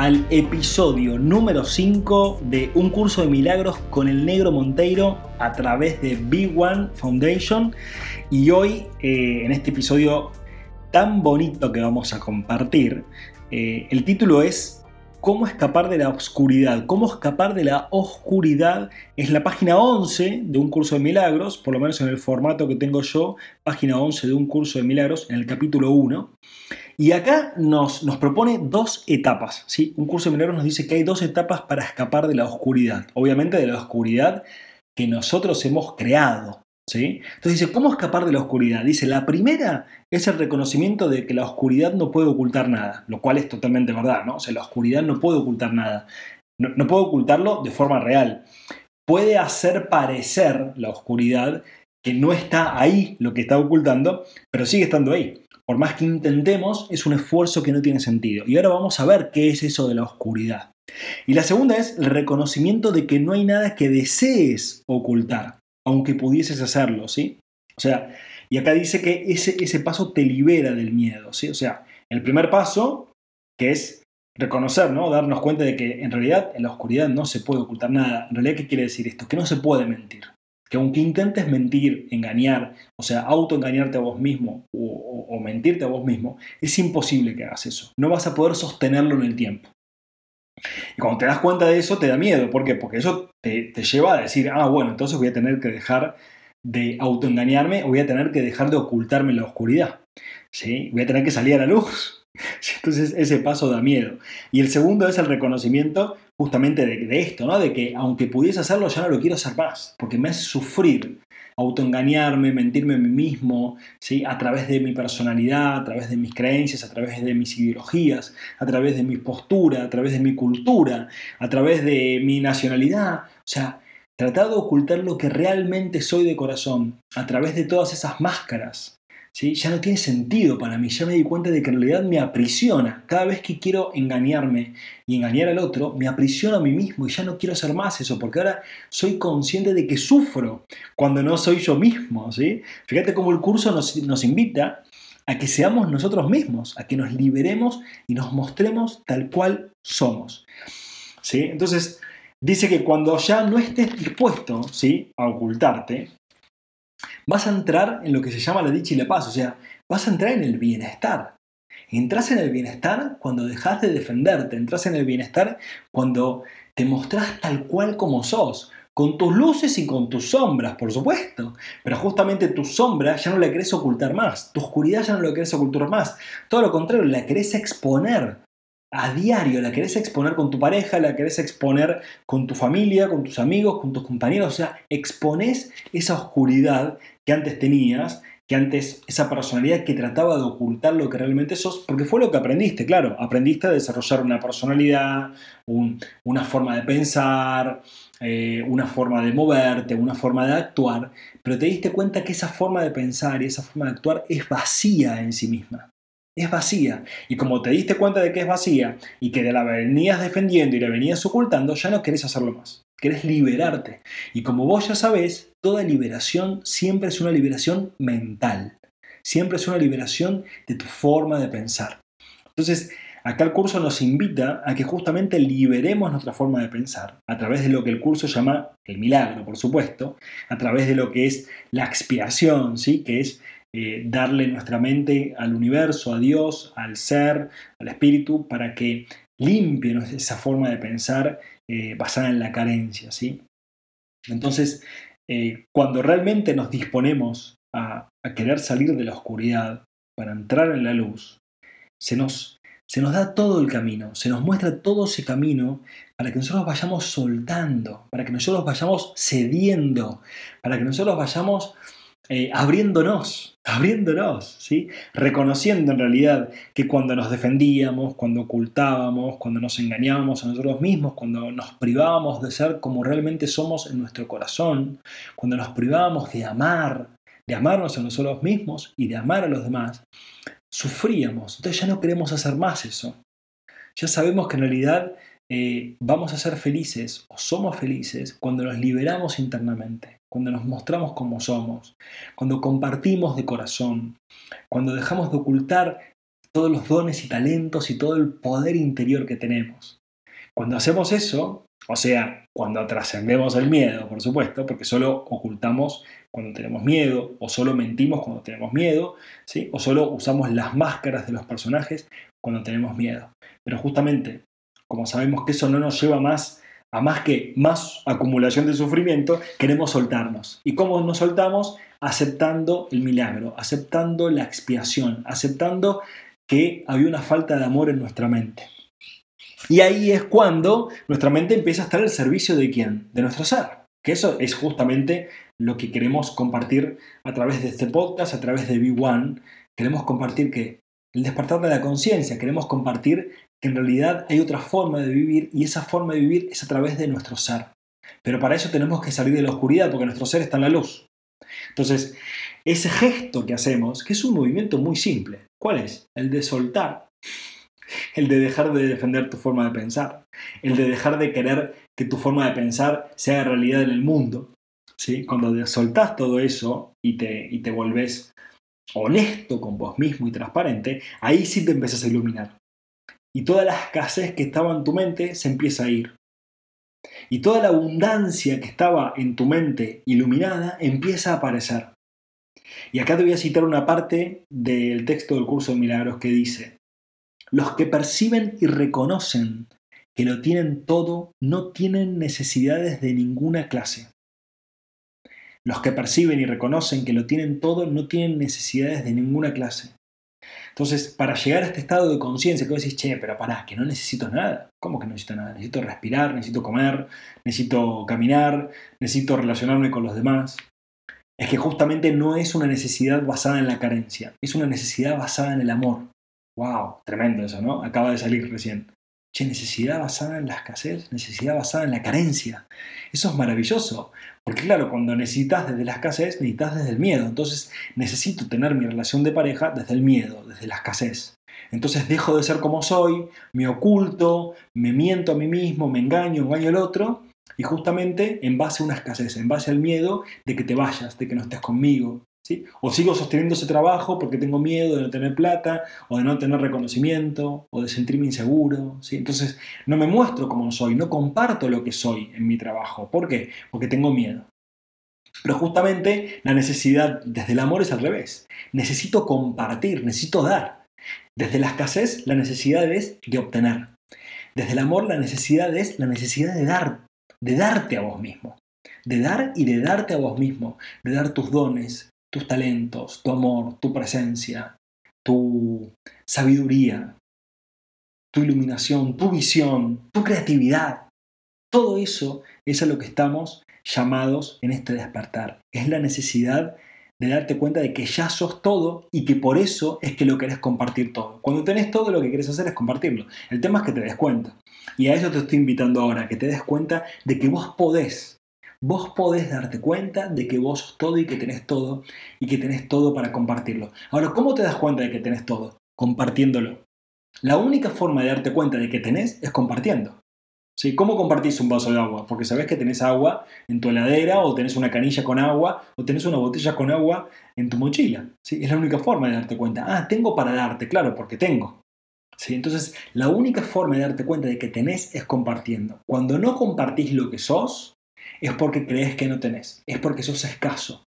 al episodio número 5 de Un curso de milagros con el negro Monteiro a través de Big One Foundation. Y hoy, eh, en este episodio tan bonito que vamos a compartir, eh, el título es ¿Cómo escapar de la oscuridad? ¿Cómo escapar de la oscuridad? Es la página 11 de un curso de milagros, por lo menos en el formato que tengo yo, página 11 de un curso de milagros, en el capítulo 1. Y acá nos, nos propone dos etapas. ¿sí? Un curso de milagros nos dice que hay dos etapas para escapar de la oscuridad. Obviamente de la oscuridad que nosotros hemos creado. Entonces dice, ¿cómo escapar de la oscuridad? Dice, la primera es el reconocimiento de que la oscuridad no puede ocultar nada, lo cual es totalmente verdad, ¿no? O sea, la oscuridad no puede ocultar nada. No, no puede ocultarlo de forma real. Puede hacer parecer la oscuridad que no está ahí lo que está ocultando, pero sigue estando ahí. Por más que intentemos, es un esfuerzo que no tiene sentido. Y ahora vamos a ver qué es eso de la oscuridad. Y la segunda es el reconocimiento de que no hay nada que desees ocultar, aunque pudieses hacerlo, ¿sí? O sea, y acá dice que ese, ese paso te libera del miedo, ¿sí? O sea, el primer paso, que es reconocer, ¿no? Darnos cuenta de que en realidad en la oscuridad no se puede ocultar nada. En realidad, ¿qué quiere decir esto? Que no se puede mentir que aunque intentes mentir, engañar, o sea, autoengañarte a vos mismo o, mentirte a vos mismo, es imposible que hagas eso. No vas a poder sostenerlo en el tiempo. Y cuando te das cuenta de eso, te da miedo. ¿Por qué? Porque eso te, lleva a decir, ah, bueno, entonces voy a tener que dejar de autoengañarme o voy a tener que dejar de ocultarme en la oscuridad. ¿Sí? Voy a tener que salir a la luz. Entonces ese paso da miedo. Y el segundo es el reconocimiento justamente de, esto, ¿no? De que aunque pudiese hacerlo, ya no lo quiero hacer más, porque me hace sufrir autoengañarme, mentirme a mí mismo, ¿sí? a través de mi personalidad, a través de mis creencias, a través de mis ideologías, a través de mi postura, a través de mi cultura, a través de mi nacionalidad. O sea, tratar de ocultar lo que realmente soy de corazón a través de todas esas máscaras ya no tiene sentido para mí, ya me di cuenta de que en realidad me aprisiona. Cada vez que quiero engañarme y engañar al otro, me aprisiono a mí mismo y ya no quiero hacer más eso, porque ahora soy consciente de que sufro cuando no soy yo mismo. Fíjate cómo el curso nos, nos invita a que seamos nosotros mismos, a que nos liberemos y nos mostremos tal cual somos. Entonces, dice que cuando ya no estés dispuesto ¿sí? a ocultarte, vas a entrar en lo que se llama la dicha y la paz, o sea, vas a entrar en el bienestar. Entras en el bienestar cuando dejas de defenderte, entras en el bienestar cuando te mostrás tal cual como sos, con tus luces y con tus sombras, por supuesto. Pero justamente tu sombra ya no la querés ocultar más, tu oscuridad ya no la querés ocultar más. Todo lo contrario, la querés exponer a diario, la querés exponer con tu pareja, la querés exponer con tu familia, con tus amigos, con tus compañeros, o sea, expones esa oscuridad que antes tenías, que antes esa personalidad que trataba de ocultar lo que realmente sos, porque fue lo que aprendiste, claro, aprendiste a desarrollar una personalidad, una forma de pensar, eh, una forma de moverte, una forma de actuar, pero te diste cuenta que esa forma de pensar y esa forma de actuar es vacía en sí misma es vacía. Y como te diste cuenta de que es vacía y que la venías defendiendo y la venías ocultando, ya no querés hacerlo más. Querés liberarte. Y como vos ya sabés, toda liberación siempre es una liberación mental. Siempre es una liberación de tu forma de pensar. Entonces, acá el curso nos invita a que justamente liberemos nuestra forma de pensar a través de lo que el curso llama el milagro, por supuesto, a través de lo que es la expiación, ¿sí? que es eh, darle nuestra mente al universo, a Dios, al ser, al espíritu, para que limpie esa forma de pensar eh, basada en la carencia. ¿sí? Entonces, eh, cuando realmente nos disponemos a, querer salir de la oscuridad para entrar en la luz, se nos, se nos da todo el camino, se nos muestra todo ese camino para que nosotros vayamos soltando, para que nosotros vayamos cediendo, para que nosotros vayamos eh, abriéndonos, abriéndonos, ¿sí? reconociendo en realidad que cuando nos defendíamos, cuando ocultábamos, cuando nos engañábamos a nosotros mismos, cuando nos privábamos de ser como realmente somos en nuestro corazón, cuando nos privábamos de amar, de amarnos a nosotros mismos y de amar a los demás, sufríamos. Entonces ya no queremos hacer más eso. Ya sabemos que en realidad eh, vamos a ser felices o somos felices cuando nos liberamos internamente, cuando nos mostramos como somos, cuando compartimos de corazón, cuando dejamos de ocultar todos los dones y talentos y todo el poder interior que tenemos. Cuando hacemos eso, o sea, cuando trascendemos el miedo, por supuesto, porque solo ocultamos cuando tenemos miedo, o solo mentimos cuando tenemos miedo, ¿sí? o solo usamos las máscaras de los personajes cuando tenemos miedo. Pero justamente, como sabemos que eso no nos lleva más a más que más acumulación de sufrimiento, queremos soltarnos. ¿Y cómo nos soltamos? Aceptando el milagro, aceptando la expiación, aceptando que había una falta de amor en nuestra mente. Y ahí es cuando nuestra mente empieza a estar al servicio de quién? De nuestro ser. Que eso es justamente lo que queremos compartir a través de este podcast, a través de B1. Queremos compartir que el despertar de la conciencia, queremos compartir en realidad hay otra forma de vivir y esa forma de vivir es a través de nuestro ser. Pero para eso tenemos que salir de la oscuridad porque nuestro ser está en la luz. Entonces, ese gesto que hacemos, que es un movimiento muy simple, ¿cuál es? El de soltar, el de dejar de defender tu forma de pensar, el de dejar de querer que tu forma de pensar sea realidad en el mundo. ¿sí? Cuando soltás todo eso y te, y te volvés honesto con vos mismo y transparente, ahí sí te empiezas a iluminar y toda la escasez que estaba en tu mente se empieza a ir. Y toda la abundancia que estaba en tu mente iluminada empieza a aparecer. Y acá te voy a citar una parte del texto del curso de milagros que dice, los que perciben y reconocen que lo tienen todo no tienen necesidades de ninguna clase. Los que perciben y reconocen que lo tienen todo no tienen necesidades de ninguna clase. Entonces, para llegar a este estado de conciencia, que vos decís, che, pero pará, que no necesito nada. ¿Cómo que no necesito nada? Necesito respirar, necesito comer, necesito caminar, necesito relacionarme con los demás. Es que justamente no es una necesidad basada en la carencia, es una necesidad basada en el amor. ¡Wow! Tremendo eso, ¿no? Acaba de salir recién. Che, necesidad basada en la escasez, necesidad basada en la carencia. Eso es maravilloso, porque claro, cuando necesitas desde la escasez, necesitas desde el miedo. Entonces necesito tener mi relación de pareja desde el miedo, desde la escasez. Entonces dejo de ser como soy, me oculto, me miento a mí mismo, me engaño, engaño al otro, y justamente en base a una escasez, en base al miedo de que te vayas, de que no estés conmigo, o sigo sosteniendo ese trabajo porque tengo miedo de no tener plata, o de no tener reconocimiento, o de sentirme inseguro. ¿sí? Entonces no me muestro como soy, no comparto lo que soy en mi trabajo. ¿Por qué? Porque tengo miedo. Pero justamente la necesidad desde el amor es al revés. Necesito compartir, necesito dar. Desde la escasez la necesidad es de obtener. Desde el amor la necesidad es la necesidad de dar, de darte a vos mismo. De dar y de darte a vos mismo, de dar tus dones, tus talentos, tu amor, tu presencia, tu sabiduría, tu iluminación, tu visión, tu creatividad. Todo eso es a lo que estamos llamados en este despertar. Es la necesidad de darte cuenta de que ya sos todo y que por eso es que lo querés compartir todo. Cuando tenés todo lo que querés hacer es compartirlo. El tema es que te des cuenta. Y a eso te estoy invitando ahora, que te des cuenta de que vos podés Vos podés darte cuenta de que vos sos todo y que tenés todo y que tenés todo para compartirlo. Ahora, ¿cómo te das cuenta de que tenés todo? Compartiéndolo. La única forma de darte cuenta de que tenés es compartiendo. ¿Sí? ¿Cómo compartís un vaso de agua? Porque sabés que tenés agua en tu heladera o tenés una canilla con agua o tenés una botella con agua en tu mochila. ¿Sí? Es la única forma de darte cuenta. Ah, tengo para darte, claro, porque tengo. ¿Sí? Entonces, la única forma de darte cuenta de que tenés es compartiendo. Cuando no compartís lo que sos, es porque crees que no tenés, es porque sos escaso.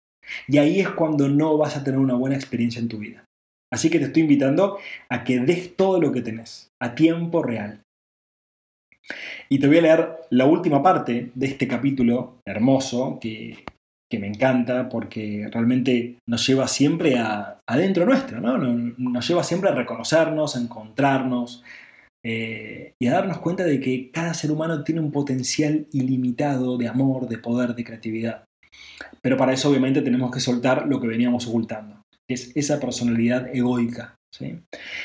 Y ahí es cuando no vas a tener una buena experiencia en tu vida. Así que te estoy invitando a que des todo lo que tenés, a tiempo real. Y te voy a leer la última parte de este capítulo hermoso que, me encanta porque realmente nos lleva siempre a, adentro nuestro, ¿no? Nos lleva siempre a reconocernos, a encontrarnos, eh, y a darnos cuenta de que cada ser humano tiene un potencial ilimitado de amor, de poder, de creatividad. Pero para eso obviamente tenemos que soltar lo que veníamos ocultando, que es esa personalidad egoica. ¿sí?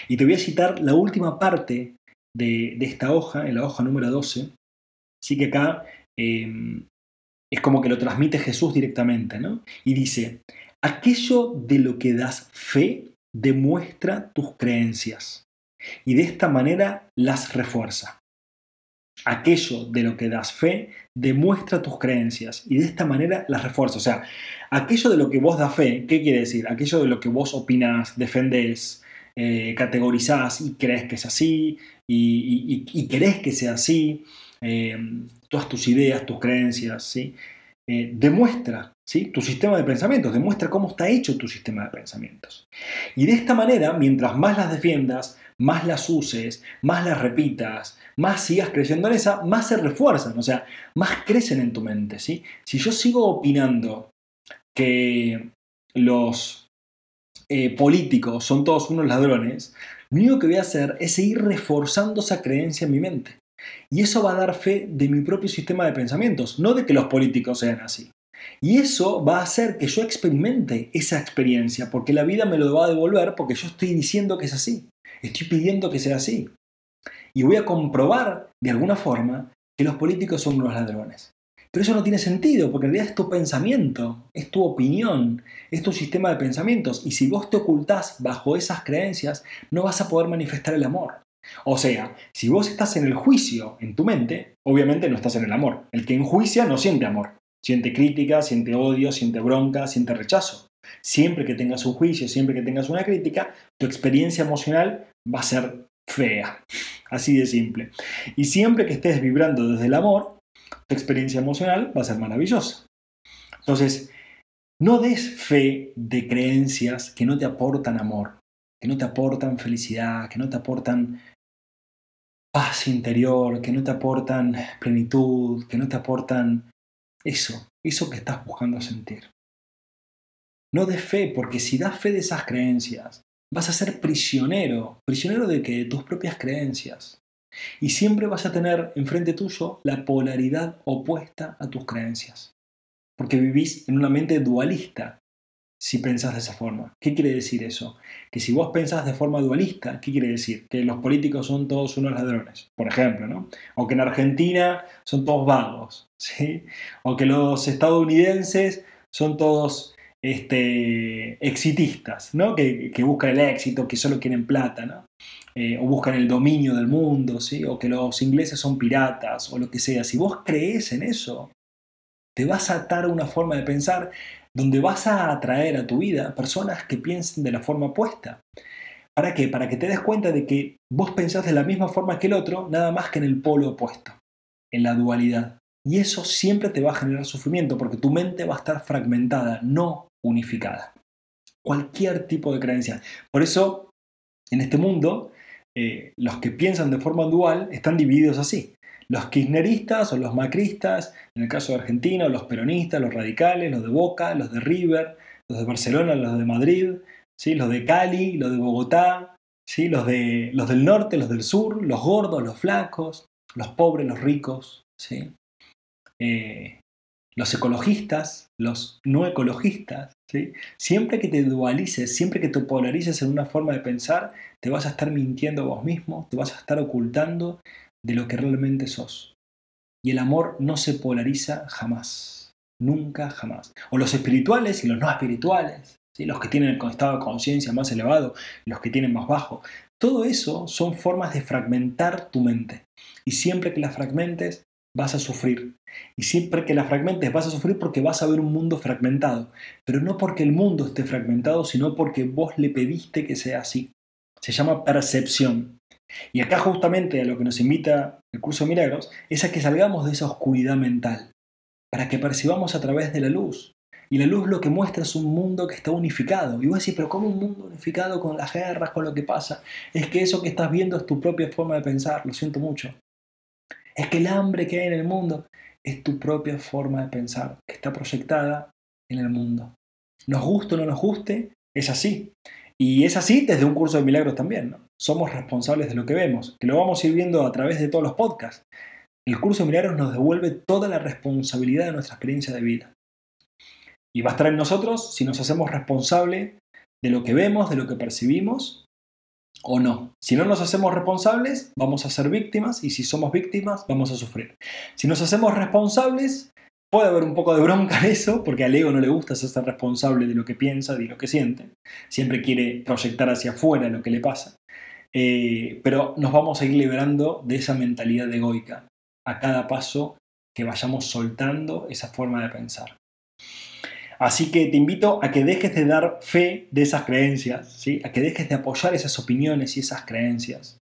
Y te voy a citar la última parte de, esta hoja, en la hoja número 12. Así que acá em, es como que lo transmite Jesús directamente, ¿no? Y dice, aquello de lo que das fe demuestra tus creencias y de esta manera las refuerza. Aquello de lo que das fe demuestra tus creencias y de esta manera las refuerza. O sea, aquello de lo que vos das fe, ¿qué quiere decir? Aquello de lo que vos opinás, defendés, eh, categorizás y crees que es así y, querés que sea así, eh, todas tus ideas, tus creencias, ¿sí? Eh, demuestra ¿sí? tu sistema de pensamientos, demuestra cómo está hecho tu sistema de pensamientos. Y de esta manera, mientras más las defiendas, más las uses, más las repitas, más sigas creyendo en esa, más se refuerzan, o sea, más crecen en tu mente. ¿sí? Si yo sigo opinando que los eh, políticos son todos unos ladrones, lo único que voy a hacer es seguir reforzando esa creencia en mi mente. Y eso va a dar fe de mi propio sistema de pensamientos, no de que los políticos sean así. Y eso va a hacer que yo experimente esa experiencia, porque la vida me lo va a devolver porque yo estoy diciendo que es así, estoy pidiendo que sea así. Y voy a comprobar, de alguna forma, que los políticos son unos ladrones. Pero eso no tiene sentido, porque en realidad es tu pensamiento, es tu opinión, es tu sistema de pensamientos. Y si vos te ocultás bajo esas creencias, no vas a poder manifestar el amor. O sea, si vos estás en el juicio en tu mente, obviamente no estás en el amor. El que enjuicia no siente amor. Siente crítica, siente odio, siente bronca, siente rechazo. Siempre que tengas un juicio, siempre que tengas una crítica, tu experiencia emocional va a ser fea. Así de simple. Y siempre que estés vibrando desde el amor, tu experiencia emocional va a ser maravillosa. Entonces, no des fe de creencias que no te aportan amor, que no te aportan felicidad, que no te aportan paz interior, que no te aportan plenitud, que no te aportan eso, eso que estás buscando sentir. No des fe, porque si das fe de esas creencias, vas a ser prisionero. ¿Prisionero de qué? De tus propias creencias. Y siempre vas a tener enfrente tuyo la polaridad opuesta a tus creencias. Porque vivís en una mente dualista, si pensás de esa forma. ¿Qué quiere decir eso? Que si vos pensás de forma dualista, ¿qué quiere decir? Que los políticos son todos unos ladrones, por ejemplo, ¿no? O que en Argentina son todos vagos, ¿sí? O que los estadounidenses son todos este, exitistas, ¿no? Que, buscan el éxito, que solo quieren plata, ¿no? Eh, o buscan el dominio del mundo, ¿sí? O que los ingleses son piratas, o lo que sea. Si vos crees en eso, te vas a atar una forma de pensar donde vas a atraer a tu vida personas que piensen de la forma opuesta. ¿Para qué? Para que te des cuenta de que vos pensás de la misma forma que el otro, nada más que en el polo opuesto, en la dualidad. Y eso siempre te va a generar sufrimiento porque tu mente va a estar fragmentada, no unificada. Cualquier tipo de creencia. Por eso, en este mundo, eh, los que piensan de forma dual están divididos así los kirchneristas o los macristas, en el caso de Argentina, los peronistas, los radicales, los de Boca, los de River, los de Barcelona, los de Madrid, ¿sí? los de Cali, los de Bogotá, ¿sí? los, de, los del norte, los del sur, los gordos, los flacos, los pobres, los ricos, ¿sí? Eh, los ecologistas, los no ecologistas. ¿sí? Siempre que te dualices, siempre que te polarices en una forma de pensar, te vas a estar mintiendo a vos mismo, te vas a estar ocultando de lo que realmente sos. Y el amor no se polariza jamás, nunca jamás. O los espirituales y los no espirituales, ¿sí? los que tienen el estado de conciencia más elevado, los que tienen más bajo. Todo eso son formas de fragmentar tu mente. Y siempre que la fragmentes, vas a sufrir. Y siempre que la fragmentes, vas a sufrir porque vas a ver un mundo fragmentado. Pero no porque el mundo esté fragmentado, sino porque vos le pediste que sea así. Se llama percepción. Y acá justamente a lo que nos invita el curso de milagros es a que salgamos de esa oscuridad mental, para que percibamos a través de la luz. Y la luz lo que muestra es un mundo que está unificado. Y vos decís, pero ¿cómo un mundo unificado con las guerras, con lo que pasa? Es que eso que estás viendo es tu propia forma de pensar, lo siento mucho. Es que el hambre que hay en el mundo es tu propia forma de pensar, que está proyectada en el mundo. Nos guste o no nos guste, es así. Y es así desde un curso de milagros también. ¿no? Somos responsables de lo que vemos, que lo vamos a ir viendo a través de todos los podcasts. El curso de milagros nos devuelve toda la responsabilidad de nuestra experiencia de vida. Y va a estar en nosotros si nos hacemos responsables de lo que vemos, de lo que percibimos o no. Si no nos hacemos responsables, vamos a ser víctimas y si somos víctimas, vamos a sufrir. Si nos hacemos responsables, puede haber un poco de bronca en eso, porque al ego no le gusta ser responsable de lo que piensa, de lo que siente. Siempre quiere proyectar hacia afuera lo que le pasa. Eh, pero nos vamos a ir liberando de esa mentalidad egoica a cada paso que vayamos soltando esa forma de pensar. Así que te invito a que dejes de dar fe de esas creencias, ¿sí? a que dejes de apoyar esas opiniones y esas creencias,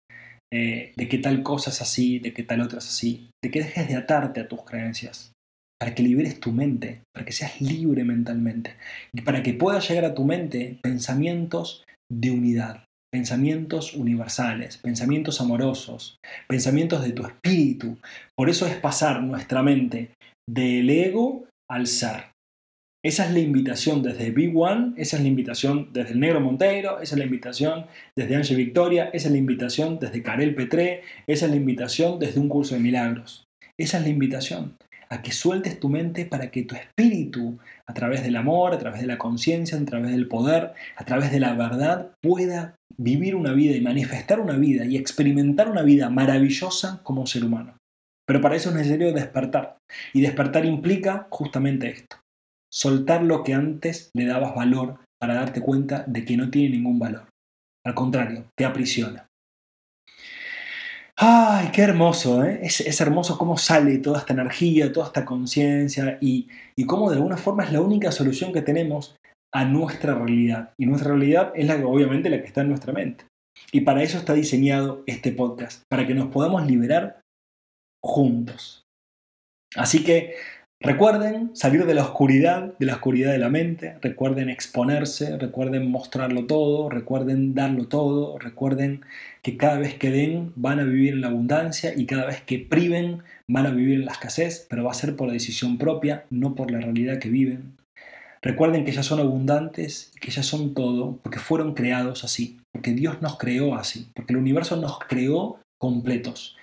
eh, de que tal cosa es así, de que tal otra es así, de que dejes de atarte a tus creencias, para que liberes tu mente, para que seas libre mentalmente, y para que puedas llegar a tu mente pensamientos de unidad, pensamientos universales, pensamientos amorosos, pensamientos de tu espíritu. Por eso es pasar nuestra mente del ego al ser. Esa es la invitación desde Big One, esa es la invitación desde el Negro Monteiro, esa es la invitación desde Ángel Victoria, esa es la invitación desde Karel Petré, esa es la invitación desde un curso de milagros. Esa es la invitación a que sueltes tu mente para que tu espíritu, a través del amor, a través de la conciencia, a través del poder, a través de la verdad, pueda vivir una vida y manifestar una vida y experimentar una vida maravillosa como ser humano. Pero para eso es necesario despertar. Y despertar implica justamente esto soltar lo que antes le dabas valor para darte cuenta de que no tiene ningún valor. Al contrario, te aprisiona. ¡Ay, qué hermoso! ¿eh? Es, hermoso cómo sale toda esta energía, toda esta conciencia y, y cómo de alguna forma es la única solución que tenemos a nuestra realidad. Y nuestra realidad es la que, obviamente la que está en nuestra mente. Y para eso está diseñado este podcast, para que nos podamos liberar juntos. Así que Recuerden salir de la oscuridad, de la oscuridad de la mente, recuerden exponerse, recuerden mostrarlo todo, recuerden darlo todo, recuerden que cada vez que den van a vivir en la abundancia y cada vez que priven van a vivir en la escasez, pero va a ser por la decisión propia, no por la realidad que viven. Recuerden que ya son abundantes que ya son todo porque fueron creados así, porque Dios nos creó así, porque el universo nos creó completos.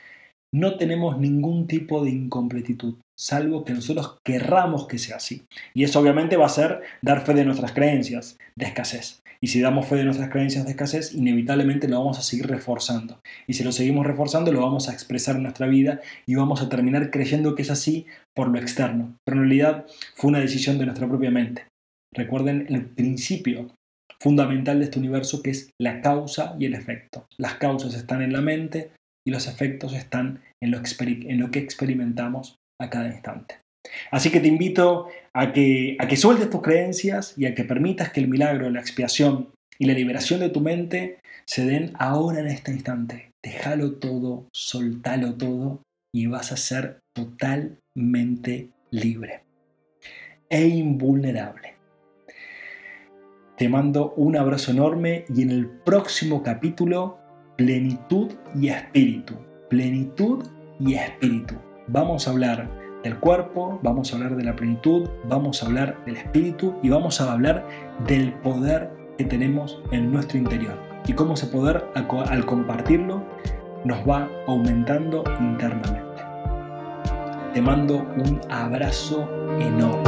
No tenemos ningún tipo de incompletitud salvo que nosotros querramos que sea así. Y eso obviamente va a ser dar fe de nuestras creencias de escasez. Y si damos fe de nuestras creencias de escasez, inevitablemente lo vamos a seguir reforzando. Y si lo seguimos reforzando, lo vamos a expresar en nuestra vida y vamos a terminar creyendo que es así por lo externo. Pero en realidad fue una decisión de nuestra propia mente. Recuerden el principio fundamental de este universo que es la causa y el efecto. Las causas están en la mente y los efectos están en lo, en lo que experimentamos a cada instante. Así que te invito a que, a que sueltes tus creencias y a que permitas que el milagro, la expiación y la liberación de tu mente se den ahora en este instante. Déjalo todo, soltalo todo y vas a ser totalmente libre e invulnerable. Te mando un abrazo enorme y en el próximo capítulo, plenitud y espíritu. Plenitud y espíritu vamos a hablar del cuerpo, vamos a hablar de la plenitud, vamos a hablar del espíritu y vamos a hablar del poder que tenemos en nuestro interior y cómo ese poder al compartirlo nos va aumentando internamente. Te mando un abrazo enorme.